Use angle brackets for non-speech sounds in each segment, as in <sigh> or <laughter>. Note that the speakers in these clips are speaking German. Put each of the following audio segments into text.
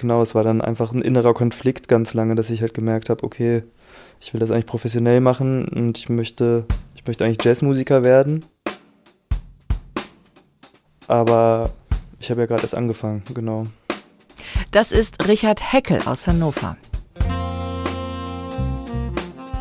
genau, es war dann einfach ein innerer Konflikt ganz lange, dass ich halt gemerkt habe, okay, ich will das eigentlich professionell machen und ich möchte, ich möchte eigentlich Jazzmusiker werden. Aber ich habe ja gerade erst angefangen, genau. Das ist Richard Heckel aus Hannover.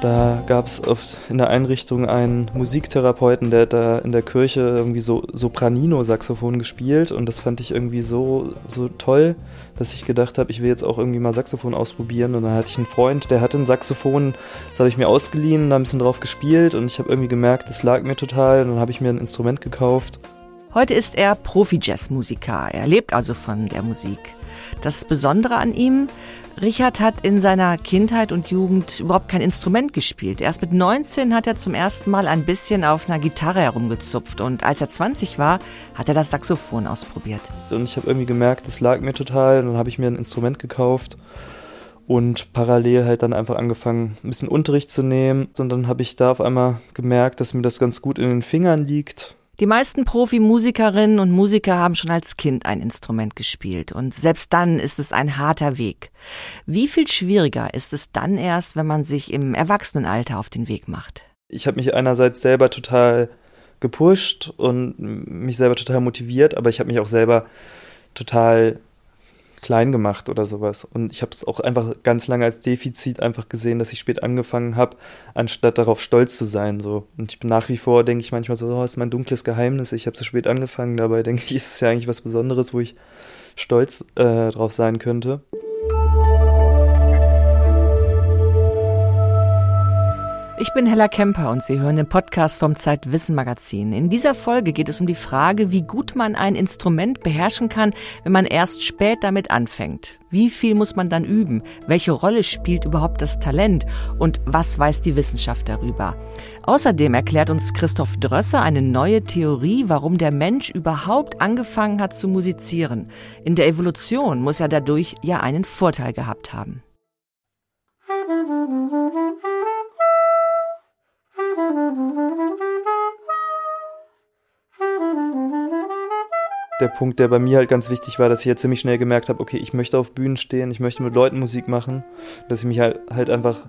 Da gab es in der Einrichtung einen Musiktherapeuten, der da in der Kirche irgendwie so Sopranino-Saxophon gespielt und das fand ich irgendwie so, so toll, dass ich gedacht habe, ich will jetzt auch irgendwie mal Saxophon ausprobieren und dann hatte ich einen Freund, der hatte ein Saxophon, das habe ich mir ausgeliehen, da ein bisschen drauf gespielt und ich habe irgendwie gemerkt, das lag mir total und dann habe ich mir ein Instrument gekauft. Heute ist er Profi-Jazzmusiker, er lebt also von der Musik. Das Besondere an ihm, Richard hat in seiner Kindheit und Jugend überhaupt kein Instrument gespielt. Erst mit 19 hat er zum ersten Mal ein bisschen auf einer Gitarre herumgezupft und als er 20 war, hat er das Saxophon ausprobiert. Und ich habe irgendwie gemerkt, das lag mir total. Und dann habe ich mir ein Instrument gekauft und parallel halt dann einfach angefangen, ein bisschen Unterricht zu nehmen. Und dann habe ich da auf einmal gemerkt, dass mir das ganz gut in den Fingern liegt die meisten Profimusikerinnen und Musiker haben schon als Kind ein Instrument gespielt und selbst dann ist es ein harter Weg. Wie viel schwieriger ist es dann erst, wenn man sich im Erwachsenenalter auf den Weg macht? Ich habe mich einerseits selber total gepusht und mich selber total motiviert, aber ich habe mich auch selber total klein gemacht oder sowas. Und ich habe es auch einfach ganz lange als Defizit einfach gesehen, dass ich spät angefangen habe, anstatt darauf stolz zu sein. So. Und ich bin nach wie vor, denke ich manchmal so, oh, ist mein dunkles Geheimnis, ich habe so spät angefangen. Dabei denke ich, <laughs> ist es ja eigentlich was Besonderes, wo ich stolz äh, drauf sein könnte. Ich bin Hella Kemper und Sie hören den Podcast vom Zeitwissen Magazin. In dieser Folge geht es um die Frage, wie gut man ein Instrument beherrschen kann, wenn man erst spät damit anfängt. Wie viel muss man dann üben? Welche Rolle spielt überhaupt das Talent? Und was weiß die Wissenschaft darüber? Außerdem erklärt uns Christoph Drösser eine neue Theorie, warum der Mensch überhaupt angefangen hat zu musizieren. In der Evolution muss er dadurch ja einen Vorteil gehabt haben. Der Punkt, der bei mir halt ganz wichtig war, dass ich jetzt ziemlich schnell gemerkt habe, okay, ich möchte auf Bühnen stehen, ich möchte mit Leuten Musik machen, dass ich mich halt, halt einfach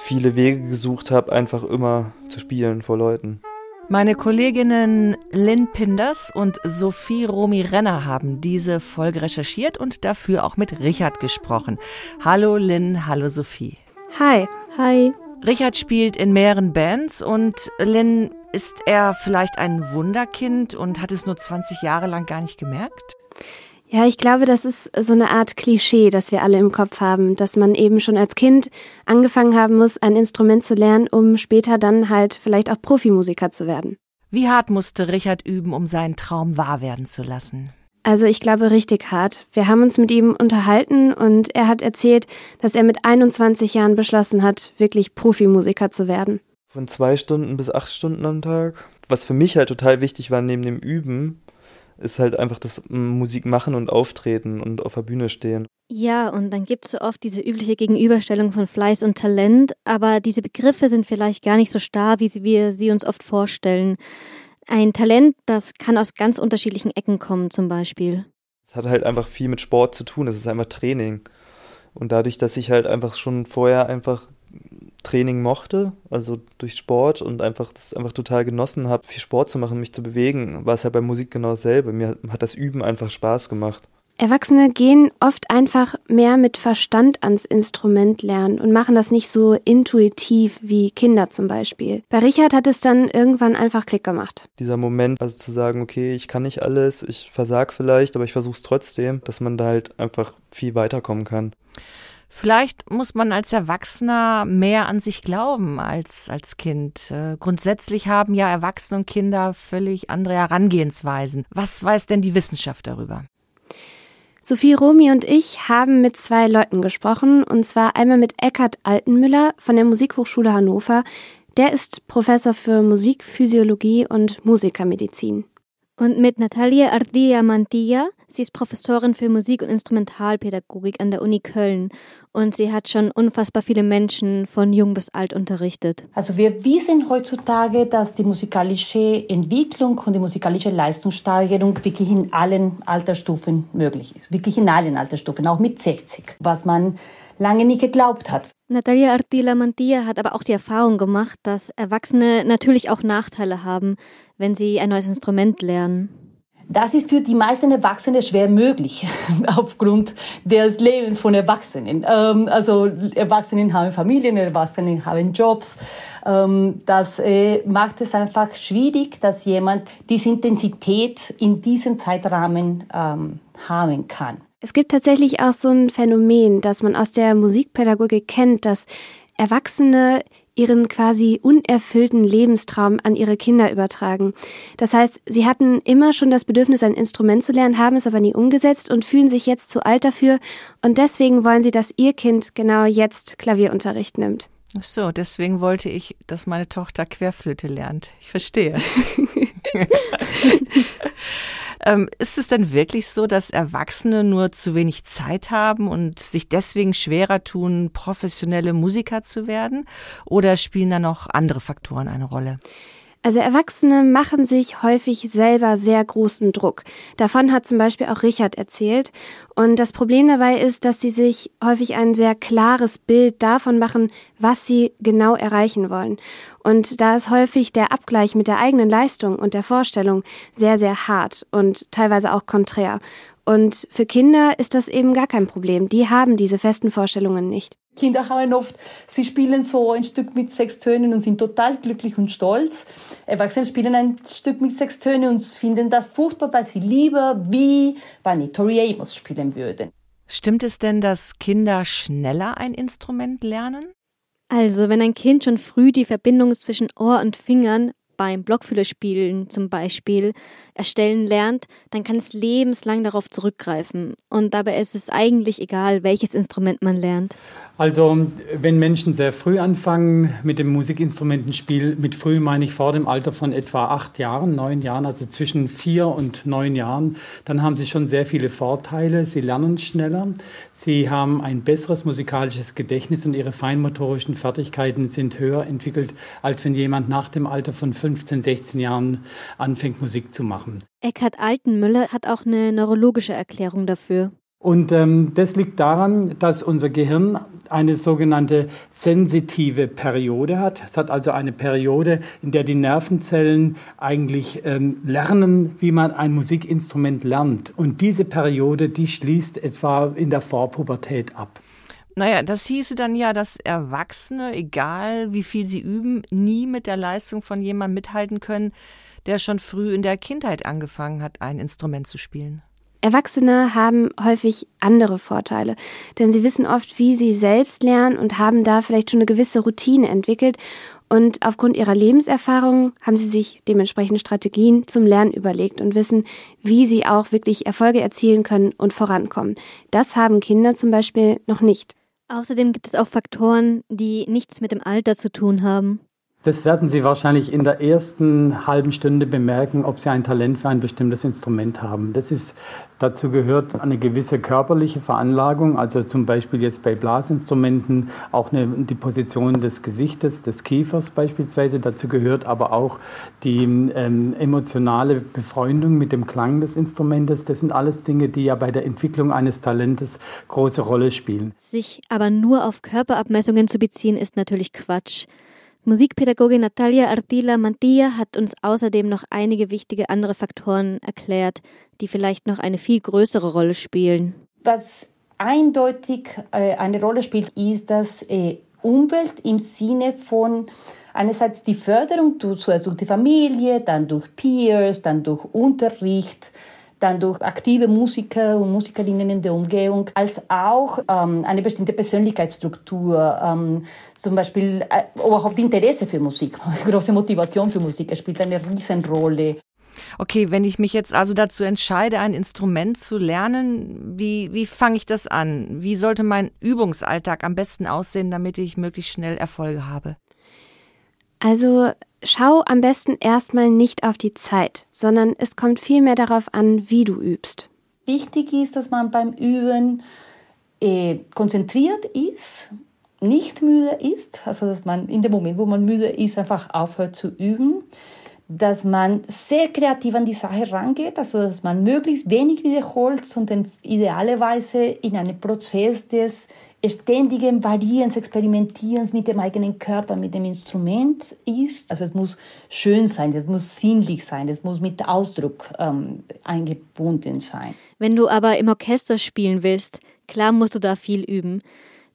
viele Wege gesucht habe, einfach immer zu spielen vor Leuten. Meine Kolleginnen Lynn Pinders und Sophie Romi-Renner haben diese Folge recherchiert und dafür auch mit Richard gesprochen. Hallo Lynn, hallo Sophie. Hi. Hi. Richard spielt in mehreren Bands und Lynn, ist er vielleicht ein Wunderkind und hat es nur 20 Jahre lang gar nicht gemerkt? Ja, ich glaube, das ist so eine Art Klischee, das wir alle im Kopf haben, dass man eben schon als Kind angefangen haben muss, ein Instrument zu lernen, um später dann halt vielleicht auch Profimusiker zu werden. Wie hart musste Richard üben, um seinen Traum wahr werden zu lassen? Also ich glaube richtig hart. Wir haben uns mit ihm unterhalten und er hat erzählt, dass er mit 21 Jahren beschlossen hat, wirklich Profimusiker zu werden. Von zwei Stunden bis acht Stunden am Tag. Was für mich halt total wichtig war neben dem Üben, ist halt einfach das Musik machen und auftreten und auf der Bühne stehen. Ja, und dann gibt es so oft diese übliche Gegenüberstellung von Fleiß und Talent, aber diese Begriffe sind vielleicht gar nicht so starr, wie wir sie uns oft vorstellen ein Talent, das kann aus ganz unterschiedlichen Ecken kommen, zum Beispiel. Es hat halt einfach viel mit Sport zu tun. Es ist einfach Training. Und dadurch, dass ich halt einfach schon vorher einfach Training mochte, also durch Sport und einfach das einfach total genossen habe, viel Sport zu machen, mich zu bewegen, war es halt bei Musik genau dasselbe. Mir hat das Üben einfach Spaß gemacht. Erwachsene gehen oft einfach mehr mit Verstand ans Instrument lernen und machen das nicht so intuitiv wie Kinder zum Beispiel. Bei Richard hat es dann irgendwann einfach Klick gemacht. Dieser Moment, also zu sagen, okay, ich kann nicht alles, ich versag vielleicht, aber ich versuche es trotzdem, dass man da halt einfach viel weiterkommen kann. Vielleicht muss man als Erwachsener mehr an sich glauben als als Kind. Äh, grundsätzlich haben ja Erwachsene und Kinder völlig andere Herangehensweisen. Was weiß denn die Wissenschaft darüber? Sophie Romi und ich haben mit zwei Leuten gesprochen, und zwar einmal mit Eckhard Altenmüller von der Musikhochschule Hannover. Der ist Professor für Musikphysiologie und Musikermedizin. Und mit Natalia Ardilla Mantilla. Sie ist Professorin für Musik- und Instrumentalpädagogik an der Uni Köln und sie hat schon unfassbar viele Menschen von jung bis alt unterrichtet. Also wir wissen heutzutage, dass die musikalische Entwicklung und die musikalische Leistungssteigerung wirklich in allen Altersstufen möglich ist. Wirklich in allen Altersstufen, auch mit 60, was man lange nicht geglaubt hat. Natalia Artila Mantilla hat aber auch die Erfahrung gemacht, dass Erwachsene natürlich auch Nachteile haben, wenn sie ein neues Instrument lernen. Das ist für die meisten Erwachsene schwer möglich, <laughs> aufgrund des Lebens von Erwachsenen. Ähm, also Erwachsene haben Familien, Erwachsene haben Jobs. Ähm, das äh, macht es einfach schwierig, dass jemand diese Intensität in diesem Zeitrahmen ähm, haben kann. Es gibt tatsächlich auch so ein Phänomen, das man aus der Musikpädagogik kennt, dass Erwachsene ihren quasi unerfüllten Lebenstraum an ihre Kinder übertragen. Das heißt, sie hatten immer schon das Bedürfnis, ein Instrument zu lernen, haben es aber nie umgesetzt und fühlen sich jetzt zu alt dafür. Und deswegen wollen sie, dass ihr Kind genau jetzt Klavierunterricht nimmt. Ach so, deswegen wollte ich, dass meine Tochter Querflöte lernt. Ich verstehe. <laughs> <laughs> Ähm, ist es denn wirklich so, dass Erwachsene nur zu wenig Zeit haben und sich deswegen schwerer tun, professionelle Musiker zu werden? Oder spielen da noch andere Faktoren eine Rolle? Also Erwachsene machen sich häufig selber sehr großen Druck. Davon hat zum Beispiel auch Richard erzählt. Und das Problem dabei ist, dass sie sich häufig ein sehr klares Bild davon machen, was sie genau erreichen wollen. Und da ist häufig der Abgleich mit der eigenen Leistung und der Vorstellung sehr, sehr hart und teilweise auch konträr. Und für Kinder ist das eben gar kein Problem. Die haben diese festen Vorstellungen nicht. Kinder haben oft, sie spielen so ein Stück mit sechs Tönen und sind total glücklich und stolz. Erwachsene spielen ein Stück mit sechs Tönen und finden das furchtbar, weil sie lieber wie Vanny Tori Amos spielen würden. Stimmt es denn, dass Kinder schneller ein Instrument lernen? Also, wenn ein Kind schon früh die Verbindung zwischen Ohr und Fingern beim Blockflöte-Spielen zum Beispiel erstellen lernt, dann kann es lebenslang darauf zurückgreifen. Und dabei ist es eigentlich egal, welches Instrument man lernt. Also wenn Menschen sehr früh anfangen mit dem Musikinstrumentenspiel, mit früh meine ich vor dem Alter von etwa acht Jahren, neun Jahren, also zwischen vier und neun Jahren, dann haben sie schon sehr viele Vorteile. Sie lernen schneller, sie haben ein besseres musikalisches Gedächtnis und ihre feinmotorischen Fertigkeiten sind höher entwickelt, als wenn jemand nach dem Alter von 15, 16 Jahren anfängt, Musik zu machen. Eckhard Altenmüller hat auch eine neurologische Erklärung dafür. Und ähm, das liegt daran, dass unser Gehirn eine sogenannte sensitive Periode hat. Es hat also eine Periode, in der die Nervenzellen eigentlich ähm, lernen, wie man ein Musikinstrument lernt. Und diese Periode, die schließt etwa in der Vorpubertät ab. Naja, das hieße dann ja, dass Erwachsene, egal wie viel sie üben, nie mit der Leistung von jemandem mithalten können, der schon früh in der Kindheit angefangen hat, ein Instrument zu spielen. Erwachsene haben häufig andere Vorteile, denn sie wissen oft, wie sie selbst lernen und haben da vielleicht schon eine gewisse Routine entwickelt. Und aufgrund ihrer Lebenserfahrung haben sie sich dementsprechend Strategien zum Lernen überlegt und wissen, wie sie auch wirklich Erfolge erzielen können und vorankommen. Das haben Kinder zum Beispiel noch nicht. Außerdem gibt es auch Faktoren, die nichts mit dem Alter zu tun haben. Das werden Sie wahrscheinlich in der ersten halben Stunde bemerken, ob Sie ein Talent für ein bestimmtes Instrument haben. Das ist, dazu gehört eine gewisse körperliche Veranlagung, also zum Beispiel jetzt bei Blasinstrumenten auch eine, die Position des Gesichtes, des Kiefers beispielsweise. Dazu gehört aber auch die ähm, emotionale Befreundung mit dem Klang des Instrumentes. Das sind alles Dinge, die ja bei der Entwicklung eines Talentes große Rolle spielen. Sich aber nur auf Körperabmessungen zu beziehen, ist natürlich Quatsch. Musikpädagogin Natalia Artila Mantilla hat uns außerdem noch einige wichtige andere Faktoren erklärt, die vielleicht noch eine viel größere Rolle spielen. Was eindeutig äh, eine Rolle spielt, ist dass äh, Umwelt im Sinne von einerseits die Förderung zuerst durch die Familie, dann durch Peers, dann durch Unterricht, dann durch aktive Musiker und Musikerinnen in der Umgebung, als auch ähm, eine bestimmte Persönlichkeitsstruktur, ähm, zum Beispiel äh, die Interesse für Musik, <laughs> große Motivation für Musik, es spielt eine Riesenrolle. Okay, wenn ich mich jetzt also dazu entscheide, ein Instrument zu lernen, wie, wie fange ich das an? Wie sollte mein Übungsalltag am besten aussehen, damit ich möglichst schnell Erfolge habe? Also schau am besten erstmal nicht auf die Zeit, sondern es kommt vielmehr darauf an, wie du übst. wichtig ist, dass man beim Üben äh, konzentriert ist, nicht müde ist, also dass man in dem Moment, wo man müde ist, einfach aufhört zu üben, dass man sehr kreativ an die Sache rangeht, also dass man möglichst wenig wiederholt, sondern idealerweise in einem Prozess des ständigen Variierens, Experimentierens mit dem eigenen Körper, mit dem Instrument ist. Also es muss schön sein, es muss sinnlich sein, es muss mit Ausdruck ähm, eingebunden sein. Wenn du aber im Orchester spielen willst, klar musst du da viel üben.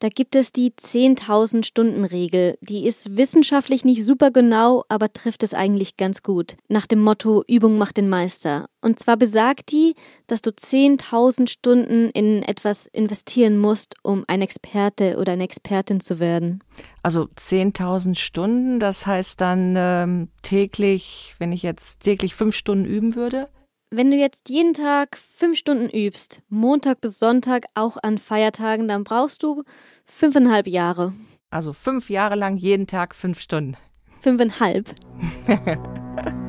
Da gibt es die 10.000 Stunden Regel. Die ist wissenschaftlich nicht super genau, aber trifft es eigentlich ganz gut. Nach dem Motto Übung macht den Meister. Und zwar besagt die, dass du 10.000 Stunden in etwas investieren musst, um ein Experte oder eine Expertin zu werden. Also 10.000 Stunden, das heißt dann ähm, täglich, wenn ich jetzt täglich fünf Stunden üben würde? Wenn du jetzt jeden Tag fünf Stunden übst, Montag bis Sonntag, auch an Feiertagen, dann brauchst du fünfeinhalb Jahre. Also fünf Jahre lang jeden Tag fünf Stunden. Fünfeinhalb. <laughs>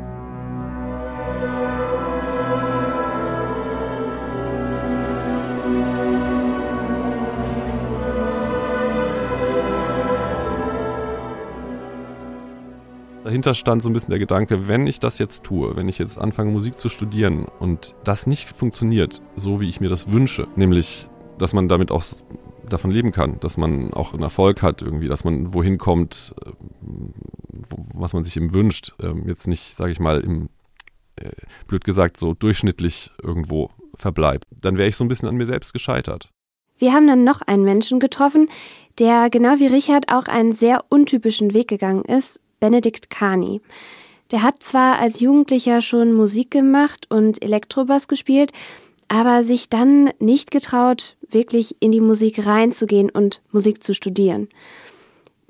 dahinter stand so ein bisschen der Gedanke, wenn ich das jetzt tue, wenn ich jetzt anfange Musik zu studieren und das nicht funktioniert, so wie ich mir das wünsche, nämlich, dass man damit auch davon leben kann, dass man auch einen Erfolg hat irgendwie, dass man wohin kommt, äh, was man sich eben wünscht, ähm, jetzt nicht, sage ich mal, im äh, blöd gesagt so durchschnittlich irgendwo verbleibt, dann wäre ich so ein bisschen an mir selbst gescheitert. Wir haben dann noch einen Menschen getroffen, der genau wie Richard auch einen sehr untypischen Weg gegangen ist Benedikt Kani. Der hat zwar als Jugendlicher schon Musik gemacht und Elektrobass gespielt, aber sich dann nicht getraut, wirklich in die Musik reinzugehen und Musik zu studieren.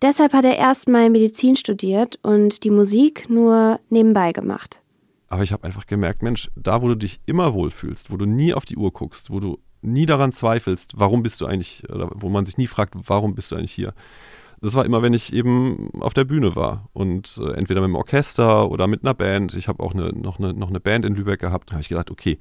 Deshalb hat er erstmal Medizin studiert und die Musik nur nebenbei gemacht. Aber ich habe einfach gemerkt, Mensch, da wo du dich immer wohlfühlst, wo du nie auf die Uhr guckst, wo du nie daran zweifelst, warum bist du eigentlich, oder wo man sich nie fragt, warum bist du eigentlich hier, das war immer, wenn ich eben auf der Bühne war und äh, entweder mit dem Orchester oder mit einer Band. Ich habe auch eine, noch, eine, noch eine Band in Lübeck gehabt. Da habe ich gedacht, okay,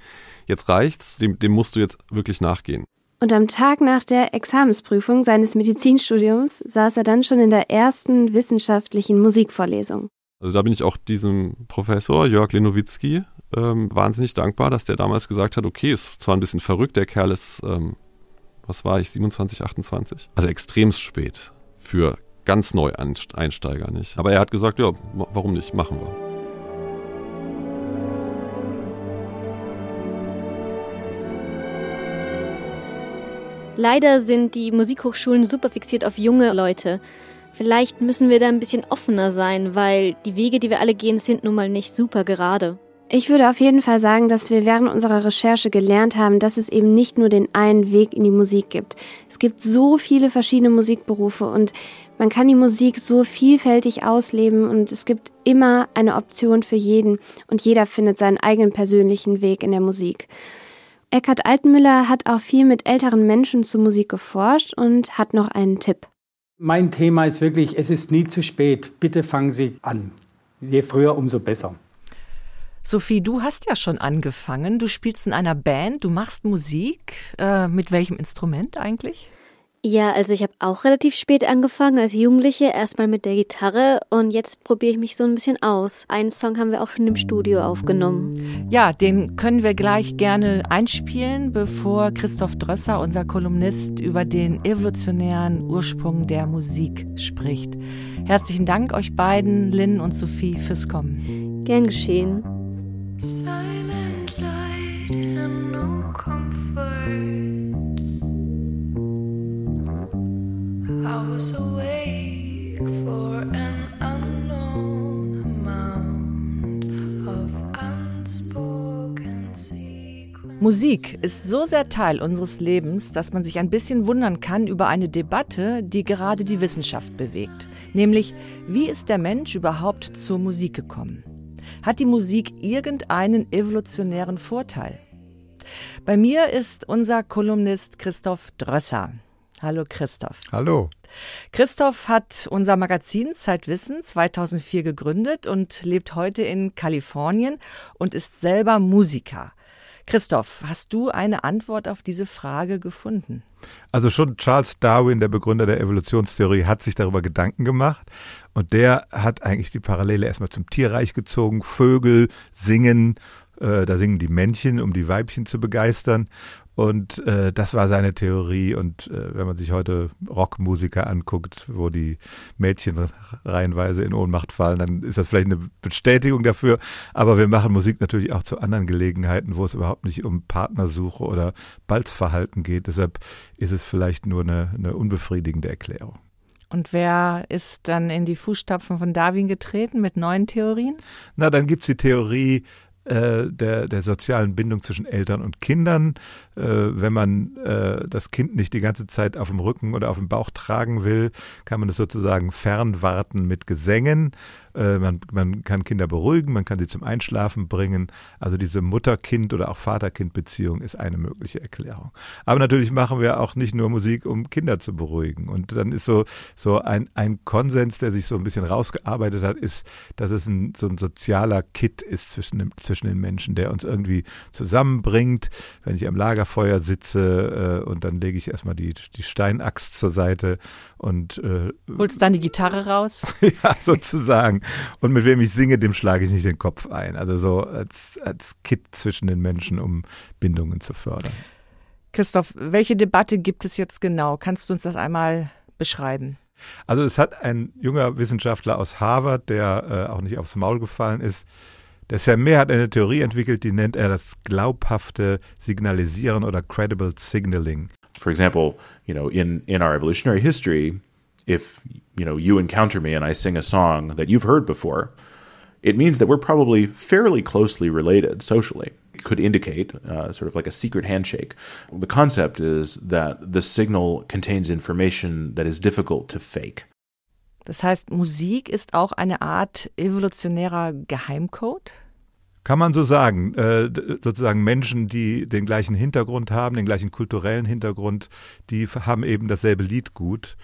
jetzt reicht's, dem, dem musst du jetzt wirklich nachgehen. Und am Tag nach der Examensprüfung seines Medizinstudiums saß er dann schon in der ersten wissenschaftlichen Musikvorlesung. Also da bin ich auch diesem Professor Jörg Lenowitzki ähm, wahnsinnig dankbar, dass der damals gesagt hat, okay, ist zwar ein bisschen verrückt, der Kerl ist, ähm, was war ich, 27, 28? Also extremst spät für ganz Neueinsteiger nicht. Aber er hat gesagt, ja, warum nicht, machen wir. Leider sind die Musikhochschulen super fixiert auf junge Leute. Vielleicht müssen wir da ein bisschen offener sein, weil die Wege, die wir alle gehen, sind nun mal nicht super gerade. Ich würde auf jeden Fall sagen, dass wir während unserer Recherche gelernt haben, dass es eben nicht nur den einen Weg in die Musik gibt. Es gibt so viele verschiedene Musikberufe und man kann die Musik so vielfältig ausleben und es gibt immer eine Option für jeden und jeder findet seinen eigenen persönlichen Weg in der Musik. Eckhard Altenmüller hat auch viel mit älteren Menschen zur Musik geforscht und hat noch einen Tipp. Mein Thema ist wirklich, es ist nie zu spät. Bitte fangen Sie an. Je früher, umso besser. Sophie, du hast ja schon angefangen. Du spielst in einer Band, du machst Musik. Äh, mit welchem Instrument eigentlich? Ja, also ich habe auch relativ spät angefangen als Jugendliche, erstmal mit der Gitarre und jetzt probiere ich mich so ein bisschen aus. Einen Song haben wir auch schon im Studio aufgenommen. Ja, den können wir gleich gerne einspielen, bevor Christoph Drösser, unser Kolumnist, über den evolutionären Ursprung der Musik spricht. Herzlichen Dank euch beiden, Lynn und Sophie, fürs Kommen. Gern geschehen. Musik ist so sehr Teil unseres Lebens, dass man sich ein bisschen wundern kann über eine Debatte, die gerade die Wissenschaft bewegt. Nämlich, wie ist der Mensch überhaupt zur Musik gekommen? Hat die Musik irgendeinen evolutionären Vorteil? Bei mir ist unser Kolumnist Christoph Drösser. Hallo Christoph. Hallo. Christoph hat unser Magazin Zeitwissen 2004 gegründet und lebt heute in Kalifornien und ist selber Musiker. Christoph, hast du eine Antwort auf diese Frage gefunden? Also schon Charles Darwin, der Begründer der Evolutionstheorie, hat sich darüber Gedanken gemacht und der hat eigentlich die Parallele erstmal zum Tierreich gezogen. Vögel singen, äh, da singen die Männchen, um die Weibchen zu begeistern. Und äh, das war seine Theorie. Und äh, wenn man sich heute Rockmusiker anguckt, wo die Mädchen reihenweise in Ohnmacht fallen, dann ist das vielleicht eine Bestätigung dafür. Aber wir machen Musik natürlich auch zu anderen Gelegenheiten, wo es überhaupt nicht um Partnersuche oder Balzverhalten geht. Deshalb ist es vielleicht nur eine, eine unbefriedigende Erklärung. Und wer ist dann in die Fußstapfen von Darwin getreten mit neuen Theorien? Na, dann gibt's die Theorie, äh, der, der sozialen Bindung zwischen Eltern und Kindern. Äh, wenn man äh, das Kind nicht die ganze Zeit auf dem Rücken oder auf dem Bauch tragen will, kann man es sozusagen fernwarten mit Gesängen. Äh, man, man kann Kinder beruhigen, man kann sie zum Einschlafen bringen. Also diese Mutter-Kind- oder auch Vater-Kind-Beziehung ist eine mögliche Erklärung. Aber natürlich machen wir auch nicht nur Musik, um Kinder zu beruhigen. Und dann ist so, so ein, ein Konsens, der sich so ein bisschen rausgearbeitet hat, ist, dass es ein, so ein sozialer Kit ist zwischen, dem, zwischen den Menschen, der uns irgendwie zusammenbringt. Wenn ich am Lagerfeuer sitze äh, und dann lege ich erstmal die, die Steinaxt zur Seite und äh, Holst dann die Gitarre raus? <laughs> ja, sozusagen. Und mit wem ich singe, dem schlage ich nicht den Kopf ein. Also so als, als Kit zwischen den Menschen, um Bindungen zu fördern. Christoph, welche Debatte gibt es jetzt genau? Kannst du uns das einmal beschreiben? Also es hat ein junger Wissenschaftler aus Harvard, der äh, auch nicht aufs Maul gefallen ist, der Sermer hat eine Theorie entwickelt, die nennt er das glaubhafte Signalisieren oder credible signaling. For example, you know, in in our evolutionary history, if you know you encounter me and I sing a song that you've heard before, it means that we're probably fairly closely related socially. It could indicate uh, sort of like a secret handshake. The concept is that the signal contains information that is difficult to fake. Das heißt, Musik ist auch eine Art evolutionärer Geheimcode? Kann man so sagen. Äh, sozusagen Menschen, die den gleichen Hintergrund haben, den gleichen kulturellen Hintergrund, die haben eben dasselbe Liedgut.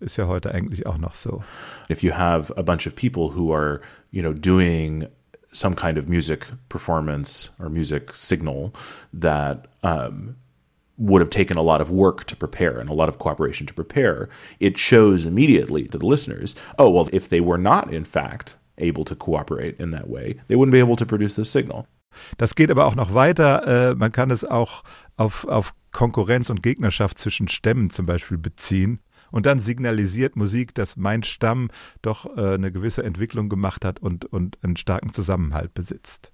Ist ja heute eigentlich auch noch so. If you have a bunch of people who are, you know, doing some kind of music performance or music signal that um, would have taken a lot of work to prepare and a lot of cooperation to prepare, it shows immediately to the listeners, oh, well, if they were not, in fact, able to cooperate in that way, they wouldn't be able to produce this signal. Das geht aber auch noch weiter. Äh, man kann es auch auf, auf Konkurrenz und Gegnerschaft zwischen Stämmen zum Beispiel beziehen. Und dann signalisiert Musik, dass mein Stamm doch äh, eine gewisse Entwicklung gemacht hat und, und einen starken Zusammenhalt besitzt.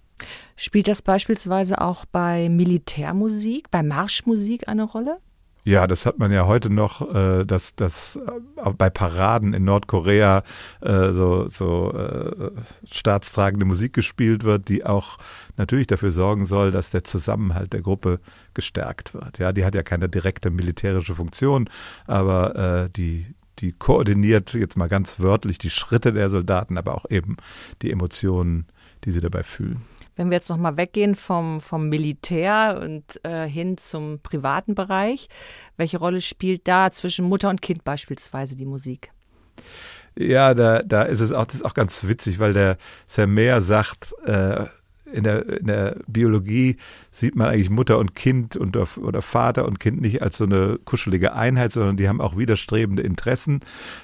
Spielt das beispielsweise auch bei Militärmusik, bei Marschmusik eine Rolle? Ja, das hat man ja heute noch, äh, dass, dass äh, bei Paraden in Nordkorea äh, so, so äh, staatstragende Musik gespielt wird, die auch natürlich dafür sorgen soll, dass der Zusammenhalt der Gruppe gestärkt wird. Ja, die hat ja keine direkte militärische Funktion, aber äh, die, die koordiniert jetzt mal ganz wörtlich die Schritte der Soldaten, aber auch eben die Emotionen, die sie dabei fühlen. Wenn wir jetzt nochmal weggehen vom, vom Militär und äh, hin zum privaten Bereich, welche Rolle spielt da zwischen Mutter und Kind beispielsweise die Musik? Ja, da, da ist es auch, das ist auch ganz witzig, weil der Sermer sagt, äh, in der, in der Biologie sieht man eigentlich Mutter und Kind und, oder Vater und Kind nicht als so eine kuschelige Einheit, sondern die haben auch widerstrebende Interessen.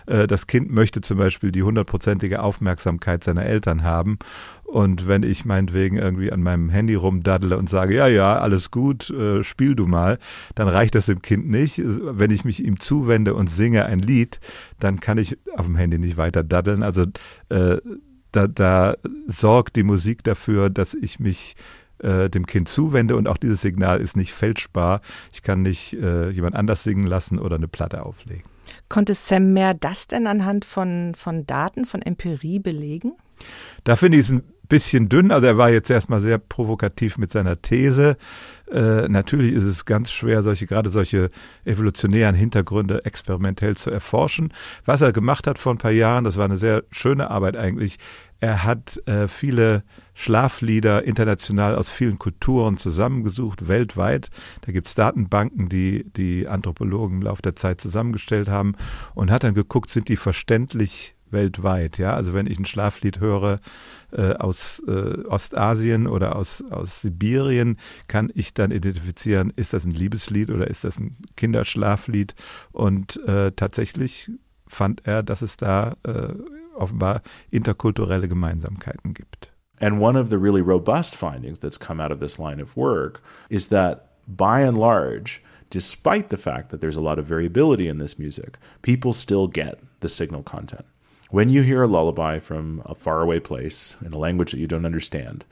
Äh, das Kind möchte zum Beispiel die hundertprozentige Aufmerksamkeit seiner Eltern haben. Und wenn ich meinetwegen irgendwie an meinem Handy rumdaddle und sage, ja, ja, alles gut, äh, spiel du mal, dann reicht das dem Kind nicht. Wenn ich mich ihm zuwende und singe ein Lied, dann kann ich auf dem Handy nicht weiter daddeln. Also äh, da, da sorgt die Musik dafür, dass ich mich äh, dem Kind zuwende und auch dieses Signal ist nicht fälschbar. Ich kann nicht äh, jemand anders singen lassen oder eine Platte auflegen. Konnte Sam Mehr das denn anhand von, von Daten, von Empirie belegen? Da finde ich es ein bisschen dünn. Also er war jetzt erstmal sehr provokativ mit seiner These. Äh, natürlich ist es ganz schwer, solche, gerade solche evolutionären Hintergründe experimentell zu erforschen. Was er gemacht hat vor ein paar Jahren, das war eine sehr schöne Arbeit eigentlich. Er hat äh, viele Schlaflieder international aus vielen Kulturen zusammengesucht, weltweit. Da gibt's Datenbanken, die die Anthropologen im Laufe der Zeit zusammengestellt haben und hat dann geguckt, sind die verständlich weltweit. Ja, also wenn ich ein Schlaflied höre äh, aus äh, Ostasien oder aus, aus Sibirien, kann ich dann identifizieren, ist das ein Liebeslied oder ist das ein Kinderschlaflied? Und äh, tatsächlich fand er, dass es da äh, offenbar interkulturelle Gemeinsamkeiten gibt. And one of the really robust findings that's come out of this line of work is that by and large, despite the fact that there's a lot of variability in this music, people still get the signal content. When you hear a lullaby from a faraway place in a language that you don't understand,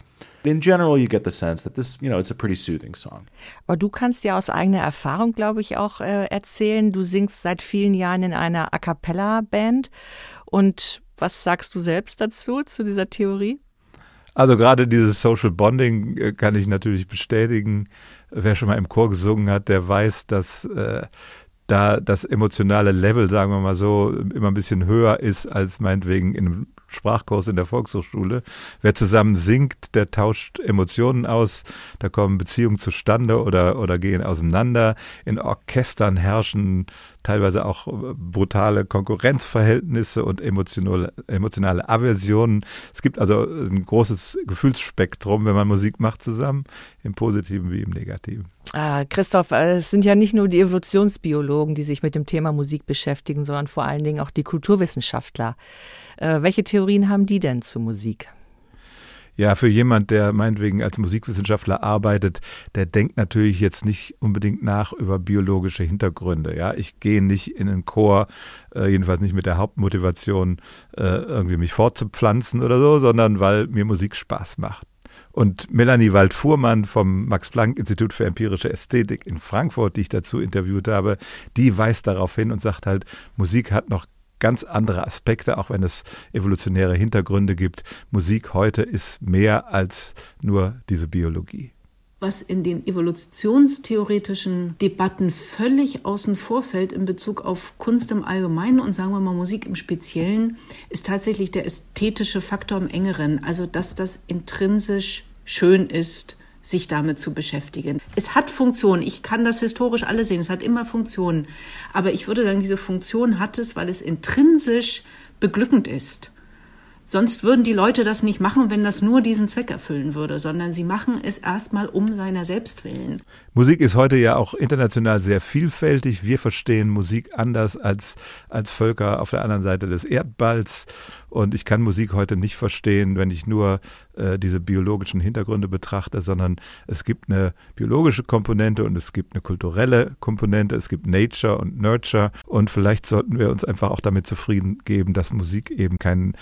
in general you get the sense that this, you know, it's a pretty soothing song. Aber du kannst ja aus eigener Erfahrung, glaube ich, auch äh, erzählen. Du singst seit vielen Jahren in einer A cappella-Band. Und was sagst du selbst dazu, zu dieser Theorie? Also gerade dieses Social Bonding äh, kann ich natürlich bestätigen. Wer schon mal im Chor gesungen hat, der weiß, dass äh, da das emotionale Level, sagen wir mal so, immer ein bisschen höher ist als meinetwegen in einem Sprachkurs in der Volkshochschule. Wer zusammen singt, der tauscht Emotionen aus, da kommen Beziehungen zustande oder, oder gehen auseinander. In Orchestern herrschen teilweise auch brutale Konkurrenzverhältnisse und emotionale, emotionale Aversionen. Es gibt also ein großes Gefühlsspektrum, wenn man Musik macht zusammen, im Positiven wie im Negativen. Ah, Christoph, äh, es sind ja nicht nur die Evolutionsbiologen, die sich mit dem Thema Musik beschäftigen, sondern vor allen Dingen auch die Kulturwissenschaftler. Äh, welche Theorien haben die denn zu Musik? Ja, für jemand, der meinetwegen als Musikwissenschaftler arbeitet, der denkt natürlich jetzt nicht unbedingt nach über biologische Hintergründe. Ja, ich gehe nicht in einen Chor, äh, jedenfalls nicht mit der Hauptmotivation, äh, irgendwie mich fortzupflanzen oder so, sondern weil mir Musik Spaß macht. Und Melanie Wald-Fuhrmann vom Max-Planck-Institut für empirische Ästhetik in Frankfurt, die ich dazu interviewt habe, die weist darauf hin und sagt halt, Musik hat noch ganz andere Aspekte, auch wenn es evolutionäre Hintergründe gibt. Musik heute ist mehr als nur diese Biologie. was in den evolutionstheoretischen Debatten völlig außen vor fällt in Bezug auf Kunst im Allgemeinen und sagen wir mal Musik im Speziellen, ist tatsächlich der ästhetische Faktor im engeren. Also, dass das intrinsisch schön ist, sich damit zu beschäftigen. Es hat Funktionen. Ich kann das historisch alle sehen. Es hat immer Funktionen. Aber ich würde sagen, diese Funktion hat es, weil es intrinsisch beglückend ist. Sonst würden die Leute das nicht machen, wenn das nur diesen Zweck erfüllen würde, sondern sie machen es erstmal um seiner selbst willen. Musik ist heute ja auch international sehr vielfältig. Wir verstehen Musik anders als, als Völker auf der anderen Seite des Erdballs. Und ich kann Musik heute nicht verstehen, wenn ich nur äh, diese biologischen Hintergründe betrachte, sondern es gibt eine biologische Komponente und es gibt eine kulturelle Komponente, es gibt Nature und Nurture. Und vielleicht sollten wir uns einfach auch damit zufrieden geben, dass Musik eben kein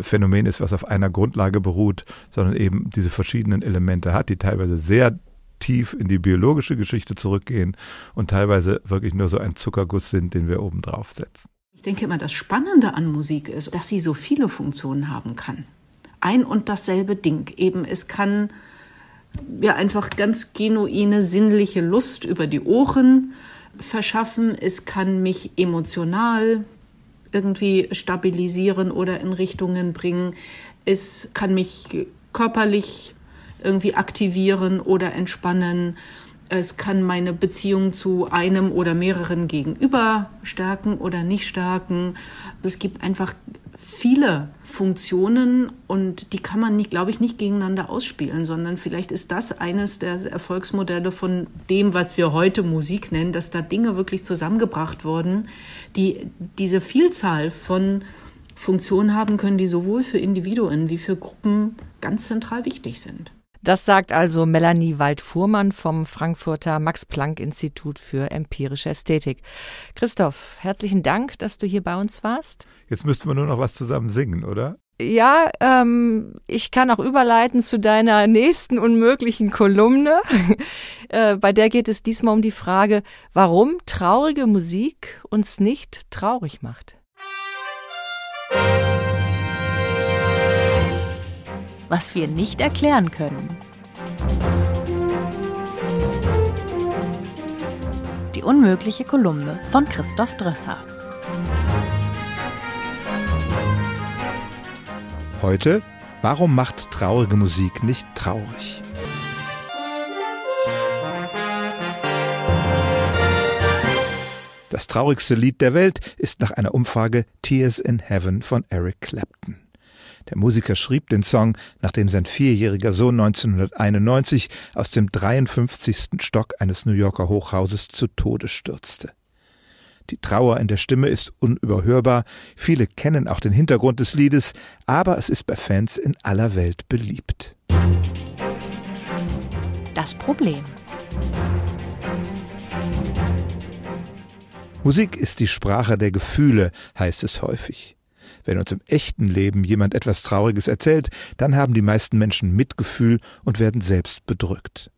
Phänomen ist, was auf einer Grundlage beruht, sondern eben diese verschiedenen Elemente hat, die teilweise sehr tief in die biologische Geschichte zurückgehen und teilweise wirklich nur so ein Zuckerguss sind, den wir oben drauf setzen. Ich denke immer, das Spannende an Musik ist, dass sie so viele Funktionen haben kann. Ein und dasselbe Ding. Eben, es kann ja einfach ganz genuine sinnliche Lust über die Ohren verschaffen. Es kann mich emotional irgendwie stabilisieren oder in Richtungen bringen. Es kann mich körperlich irgendwie aktivieren oder entspannen. Es kann meine Beziehung zu einem oder mehreren Gegenüber stärken oder nicht stärken. Es gibt einfach viele Funktionen und die kann man nicht, glaube ich, nicht gegeneinander ausspielen, sondern vielleicht ist das eines der Erfolgsmodelle von dem, was wir heute Musik nennen, dass da Dinge wirklich zusammengebracht wurden, die diese Vielzahl von Funktionen haben können, die sowohl für Individuen wie für Gruppen ganz zentral wichtig sind. Das sagt also Melanie Wald-Fuhrmann vom Frankfurter Max-Planck-Institut für empirische Ästhetik. Christoph, herzlichen Dank, dass du hier bei uns warst. Jetzt müssten wir nur noch was zusammen singen, oder? Ja, ähm, ich kann auch überleiten zu deiner nächsten unmöglichen Kolumne. <laughs> äh, bei der geht es diesmal um die Frage, warum traurige Musik uns nicht traurig macht. Was wir nicht erklären können. Die unmögliche Kolumne von Christoph Drösser. Heute, warum macht traurige Musik nicht traurig? Das traurigste Lied der Welt ist nach einer Umfrage Tears in Heaven von Eric Clapton. Der Musiker schrieb den Song, nachdem sein vierjähriger Sohn 1991 aus dem 53. Stock eines New Yorker Hochhauses zu Tode stürzte. Die Trauer in der Stimme ist unüberhörbar, viele kennen auch den Hintergrund des Liedes, aber es ist bei Fans in aller Welt beliebt. Das Problem. Musik ist die Sprache der Gefühle, heißt es häufig. Wenn uns im echten Leben jemand etwas Trauriges erzählt, dann haben die meisten Menschen Mitgefühl und werden selbst bedrückt.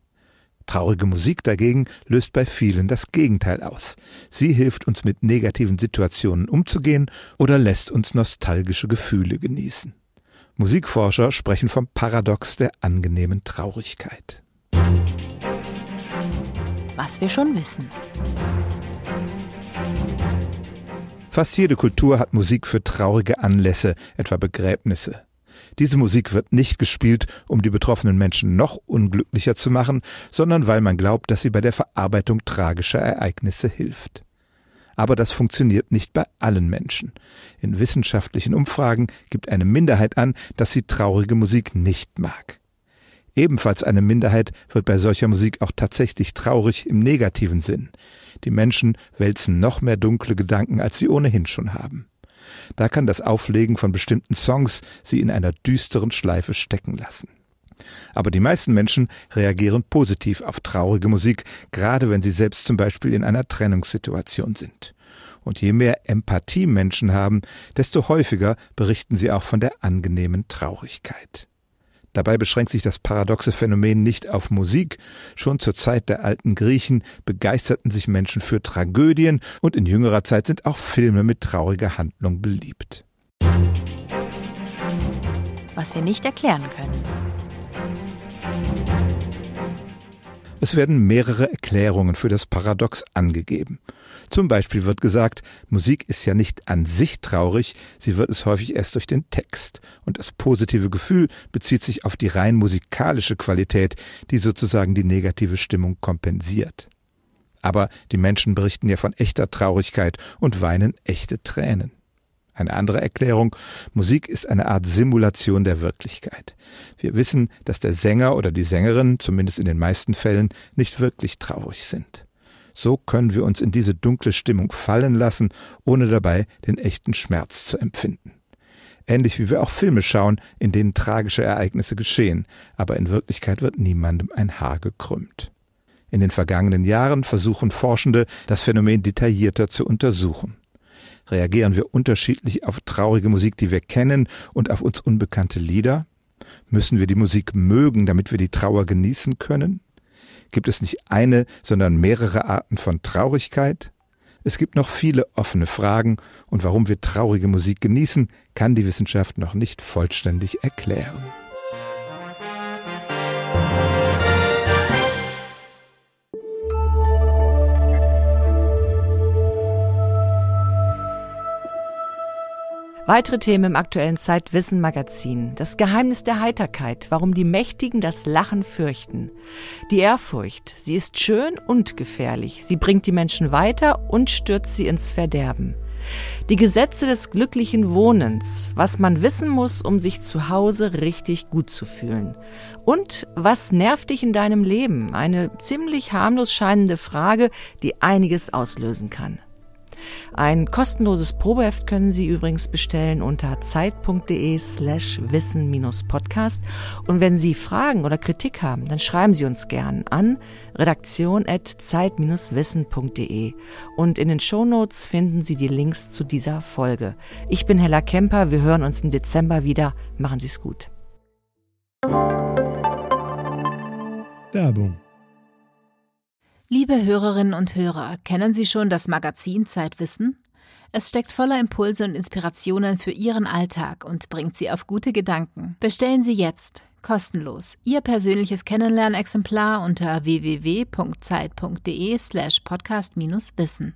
Traurige Musik dagegen löst bei vielen das Gegenteil aus. Sie hilft uns mit negativen Situationen umzugehen oder lässt uns nostalgische Gefühle genießen. Musikforscher sprechen vom Paradox der angenehmen Traurigkeit. Was wir schon wissen. Fast jede Kultur hat Musik für traurige Anlässe, etwa Begräbnisse. Diese Musik wird nicht gespielt, um die betroffenen Menschen noch unglücklicher zu machen, sondern weil man glaubt, dass sie bei der Verarbeitung tragischer Ereignisse hilft. Aber das funktioniert nicht bei allen Menschen. In wissenschaftlichen Umfragen gibt eine Minderheit an, dass sie traurige Musik nicht mag. Ebenfalls eine Minderheit wird bei solcher Musik auch tatsächlich traurig im negativen Sinn. Die Menschen wälzen noch mehr dunkle Gedanken, als sie ohnehin schon haben. Da kann das Auflegen von bestimmten Songs sie in einer düsteren Schleife stecken lassen. Aber die meisten Menschen reagieren positiv auf traurige Musik, gerade wenn sie selbst zum Beispiel in einer Trennungssituation sind. Und je mehr Empathie Menschen haben, desto häufiger berichten sie auch von der angenehmen Traurigkeit. Dabei beschränkt sich das paradoxe Phänomen nicht auf Musik. Schon zur Zeit der alten Griechen begeisterten sich Menschen für Tragödien und in jüngerer Zeit sind auch Filme mit trauriger Handlung beliebt. Was wir nicht erklären können. Es werden mehrere Erklärungen für das Paradox angegeben. Zum Beispiel wird gesagt, Musik ist ja nicht an sich traurig, sie wird es häufig erst durch den Text. Und das positive Gefühl bezieht sich auf die rein musikalische Qualität, die sozusagen die negative Stimmung kompensiert. Aber die Menschen berichten ja von echter Traurigkeit und weinen echte Tränen. Eine andere Erklärung, Musik ist eine Art Simulation der Wirklichkeit. Wir wissen, dass der Sänger oder die Sängerin, zumindest in den meisten Fällen, nicht wirklich traurig sind. So können wir uns in diese dunkle Stimmung fallen lassen, ohne dabei den echten Schmerz zu empfinden. Ähnlich wie wir auch Filme schauen, in denen tragische Ereignisse geschehen, aber in Wirklichkeit wird niemandem ein Haar gekrümmt. In den vergangenen Jahren versuchen Forschende, das Phänomen detaillierter zu untersuchen. Reagieren wir unterschiedlich auf traurige Musik, die wir kennen, und auf uns unbekannte Lieder? Müssen wir die Musik mögen, damit wir die Trauer genießen können? Gibt es nicht eine, sondern mehrere Arten von Traurigkeit? Es gibt noch viele offene Fragen, und warum wir traurige Musik genießen, kann die Wissenschaft noch nicht vollständig erklären. Weitere Themen im aktuellen Zeitwissen Magazin. Das Geheimnis der Heiterkeit, warum die Mächtigen das Lachen fürchten. Die Ehrfurcht, sie ist schön und gefährlich. Sie bringt die Menschen weiter und stürzt sie ins Verderben. Die Gesetze des glücklichen Wohnens, was man wissen muss, um sich zu Hause richtig gut zu fühlen. Und was nervt dich in deinem Leben? Eine ziemlich harmlos scheinende Frage, die einiges auslösen kann. Ein kostenloses Probeheft können Sie übrigens bestellen unter zeit.de slash wissen-podcast. Und wenn Sie Fragen oder Kritik haben, dann schreiben Sie uns gern an redaktion.zeit-wissen.de. Und in den Shownotes finden Sie die Links zu dieser Folge. Ich bin Hella Kemper. Wir hören uns im Dezember wieder. Machen Sie es gut. Werbung Liebe Hörerinnen und Hörer, kennen Sie schon das Magazin Zeitwissen? Es steckt voller Impulse und Inspirationen für Ihren Alltag und bringt Sie auf gute Gedanken. Bestellen Sie jetzt kostenlos Ihr persönliches Kennenlernexemplar unter www.zeit.de slash podcast-wissen.